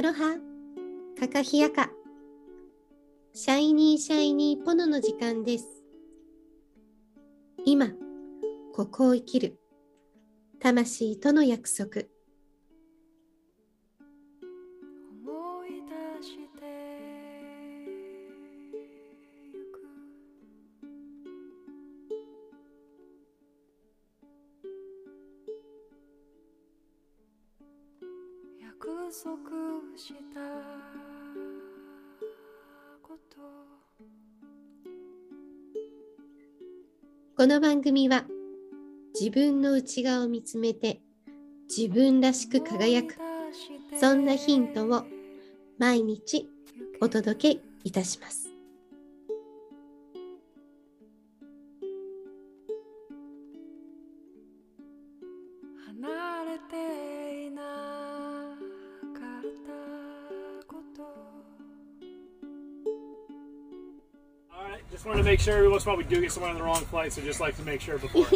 アロハ、カカヒヤカ、シャイニーシャイニーポノの時間です。今、ここを生きる、魂との約束。この番組は自分の内側を見つめて自分らしく輝くそんなヒントを毎日お届けいたします。Make sure every once in a while we do get someone on the wrong flight, so just like to make sure before.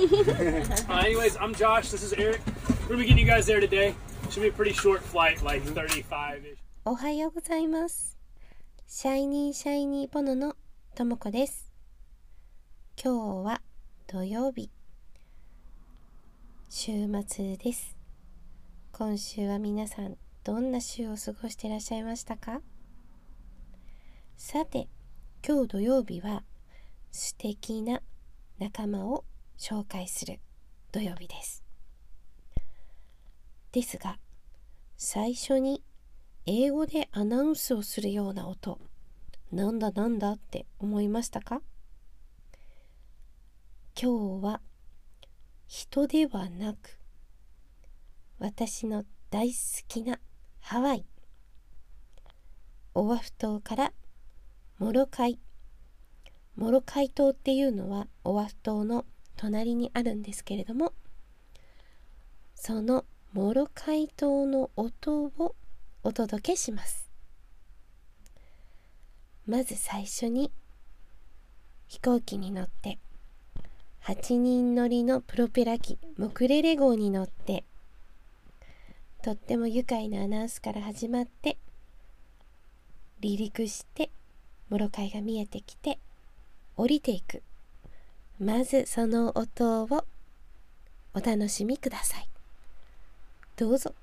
uh, anyways, I'm Josh. This is Eric. We're gonna be getting you guys there today. Should be a pretty short flight, like 35-ish. おはようございます。シャイニーシャイニーポノのともこです。今日は土曜日。週末です。今週は皆さんどんな週を過ごしていらっしゃいましたかさて、今日土曜日は素敵な仲間を紹介する土曜日です。ですが、最初に英語でアナウンスをするような音なんだなんだって思いましたか？今日は人ではなく私の大好きなハワイオアフ島からモロカイモロカイ島っていうのはオアフ島の隣にあるんですけれどもそのモロカイ島の音をお届けします。まず最初に飛行機に乗って8人乗りのプロペラ機モクレレ号に乗ってとっても愉快なアナウンスから始まって離陸してモロカイが見えてきて降りていく。まずその音をお楽しみください。どうぞ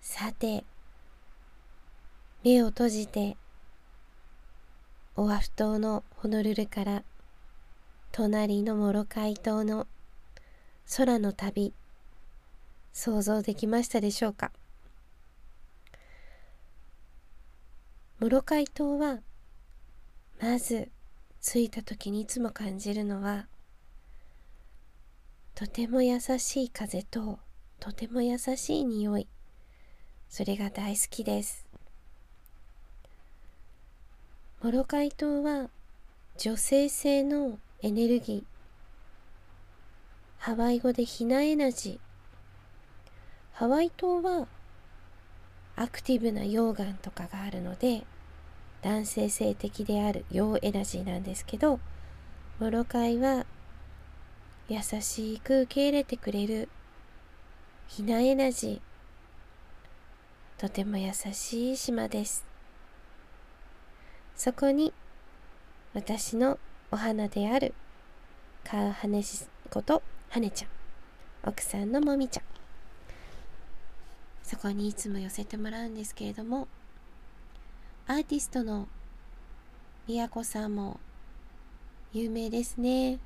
さて目を閉じてオアフ島のホノルルから隣のモロカイ島の空の旅想像できましたでしょうか？モロカイ島はまず着いた時にいつも感じるのはとても優しい風ととても優しい匂いそれが大好きです。モロカイ島は女性性のエネルギー。ハワイ語でヒナエナジー。ハワイ島はアクティブな溶岩とかがあるので男性性的である陽エナジーなんですけどモロカイは優しく受け入れてくれるヒナエナジー。とても優しい島です。そこに私のお花であるカウハネシことハネちゃん奥さんのもみちゃん。そこにいつも寄せてもらうんですけれどもアーティストのみやこさんも有名ですね。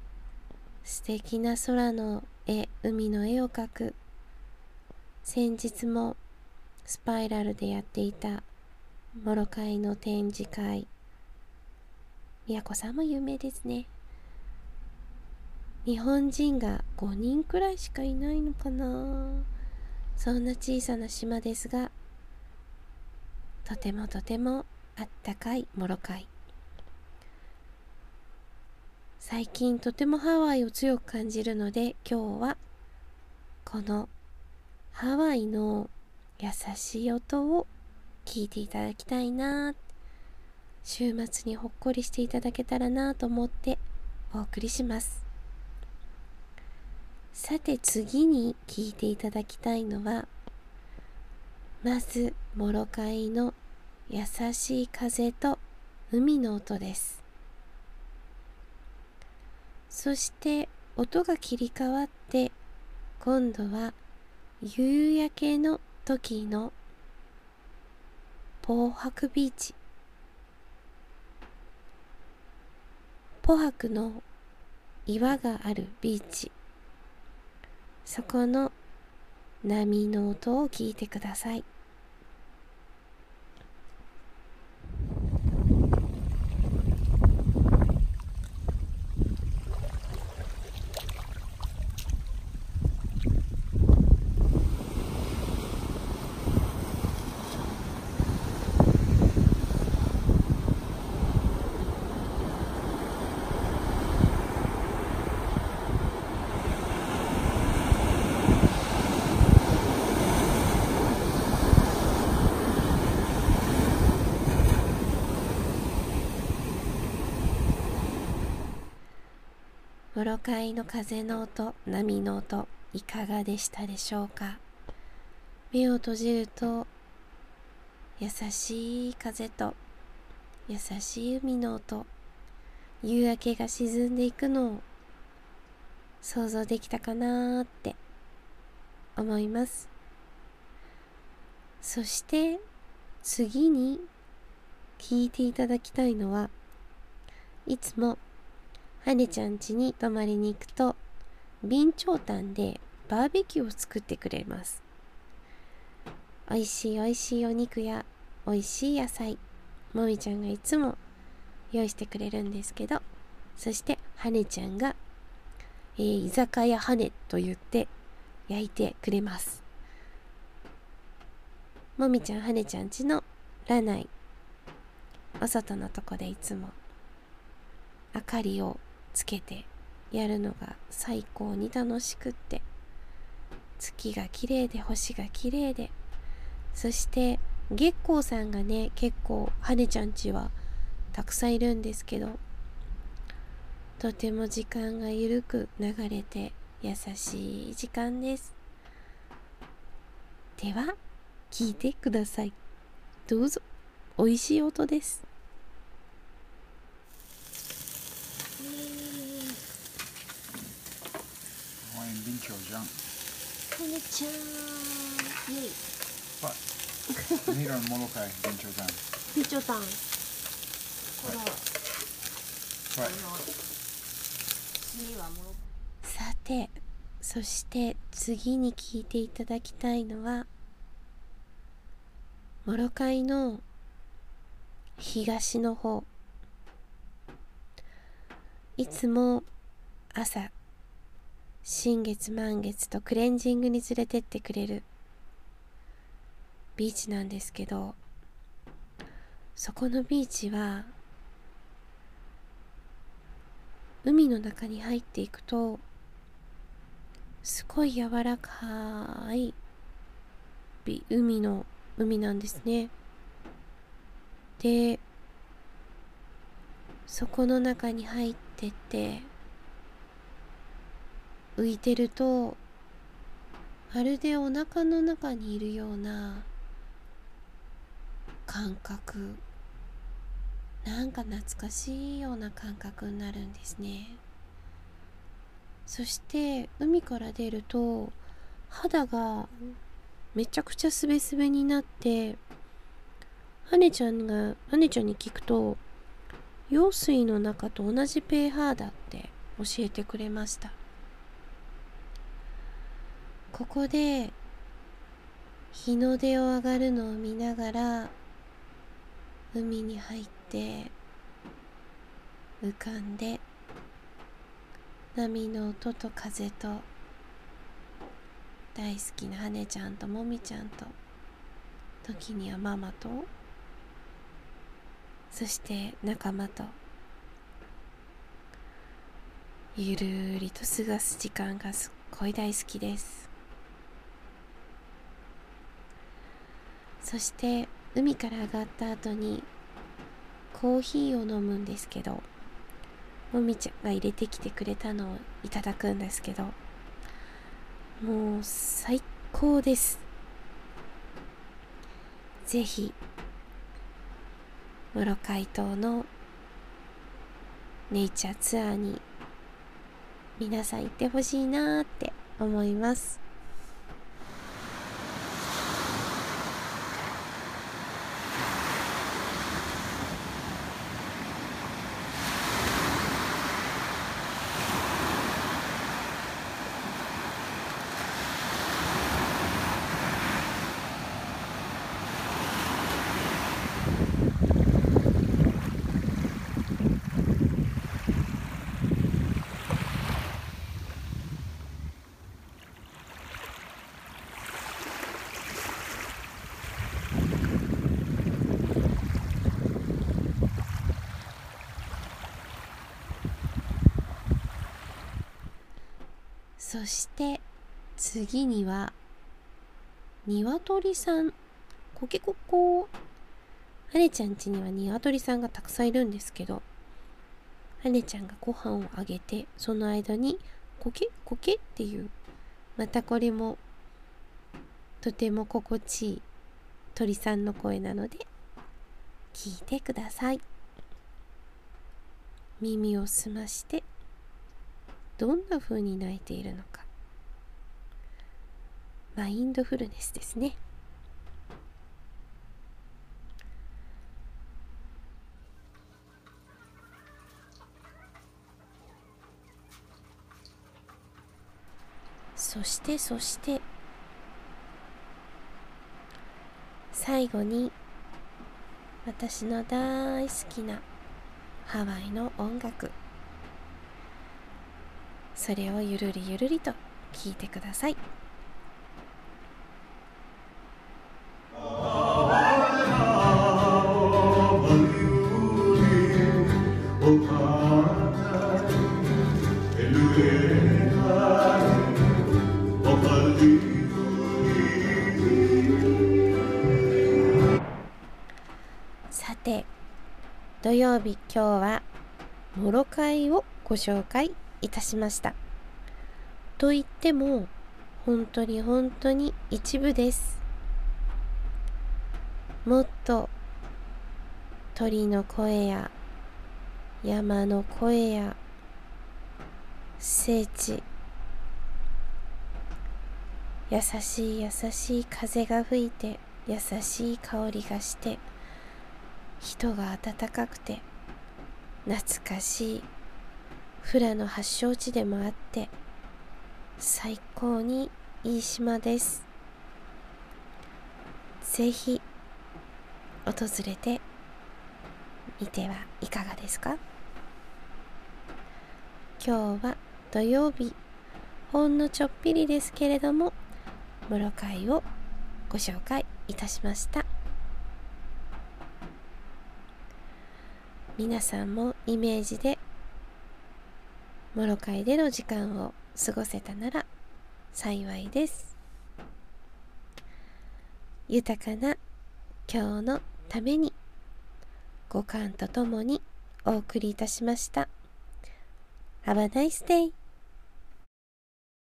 素敵な空の絵海の絵を描く。先日もスパイラルでやっていたモロカイの展示会。みやこさんも有名ですね。日本人が5人くらいしかいないのかな。そんな小さな島ですがとてもとてもあったかいモロカイ。最近とてもハワイを強く感じるので今日はこのハワイの優しい音を聞いていただきたいな週末にほっこりしていただけたらなと思ってお送りします。さて次に聞いていただきたいのはまずモロカイの優しい風と海の音です。そして音が切り替わって今度は夕焼けの時のポーハクビーチ。ポハクの岩があるビーチ。そこの波の音を聞いてください。モロカイの風の音波の音いかがでしたでしょうか？目を閉じると優しい風と優しい海の音夕焼けが沈んでいくのを想像できたかなーって思います。そして次に聞いていただきたいのはいつもはねちゃん家に泊まりに行くと備長炭でバーベキューを作ってくれます。おいしいおいしいお肉やおいしい野菜もみちゃんがいつも用意してくれるんですけどそしてはねちゃんが、えー、居酒屋はねと言って焼いてくれます。もみちゃんはねちゃんちのラナイお外のとこでいつも明かりをつけてやるのが最高に楽しくって。月が綺麗で星が綺麗で。そして月光さんがね結構はねちゃんちはたくさんいるんですけどとても時間がゆるく流れて優しい時間です。では聞いてください。どうぞ。美味しい音です。欢迎冰球酱。はねちゃんイ。エイチョタンこの What? 次はもろさてそして次に聞いていただきたいのはモロカイの東の方。いつも朝新月満月とクレンジングに連れてってくれる。ビーチなんですけどそこのビーチは海の中に入っていくとすごい柔らかい海の海なんですね。でそこの中に入ってって浮いてるとまるでお腹の中にいるような感覚。なんか懐かしいような感覚になるんですね。そして海から出ると肌がめちゃくちゃすべすべになってはねちゃんがはねちゃんに聞くと用水の中と同じ pH だって教えてくれました。ここで日の出を上がるのを見ながら海に入って浮かんで波の音と風と大好きな羽ちゃんともみちゃんと時にはママとそして仲間とゆるりと過ごす時間がすっごい大好きです。そして海から上がった後にコーヒーを飲むんですけどもみちゃんが入れてきてくれたのをいただくんですけどもう最高です。ぜひ室海島のネイチャーツアーに皆さん行ってほしいなーって思います。そして次には鶏さん。コケココはねちゃん家には鶏さんがたくさんいるんですけどはねちゃんがご飯をあげてその間にコケコケっていうまたこれもとても心地いい鳥さんの声なので聞いてください。耳を澄ましてどんな風に泣いているのか。マインドフルネスですね。そしてそして最後に私の大好きなハワイの音楽。それをゆるりゆるりと聞いてください。さて土曜日今日はモロカイをご紹介いたしました。と言っても本当に本当に一部です。もっと鳥の声や山の声や聖地優しい優しい風が吹いて優しい香りがして人が温かくて懐かしいフラの発祥地でもあって最高にいい島です。ぜひ訪れてみてはいかがですか？今日は土曜日ほんのちょっぴりですけれどもモロカイをご紹介いたしました。皆さんもイメージでモロカイでの時間を過ごせたなら幸いです豊かな今日のために五感とともにお送りいたしました Have a nice day!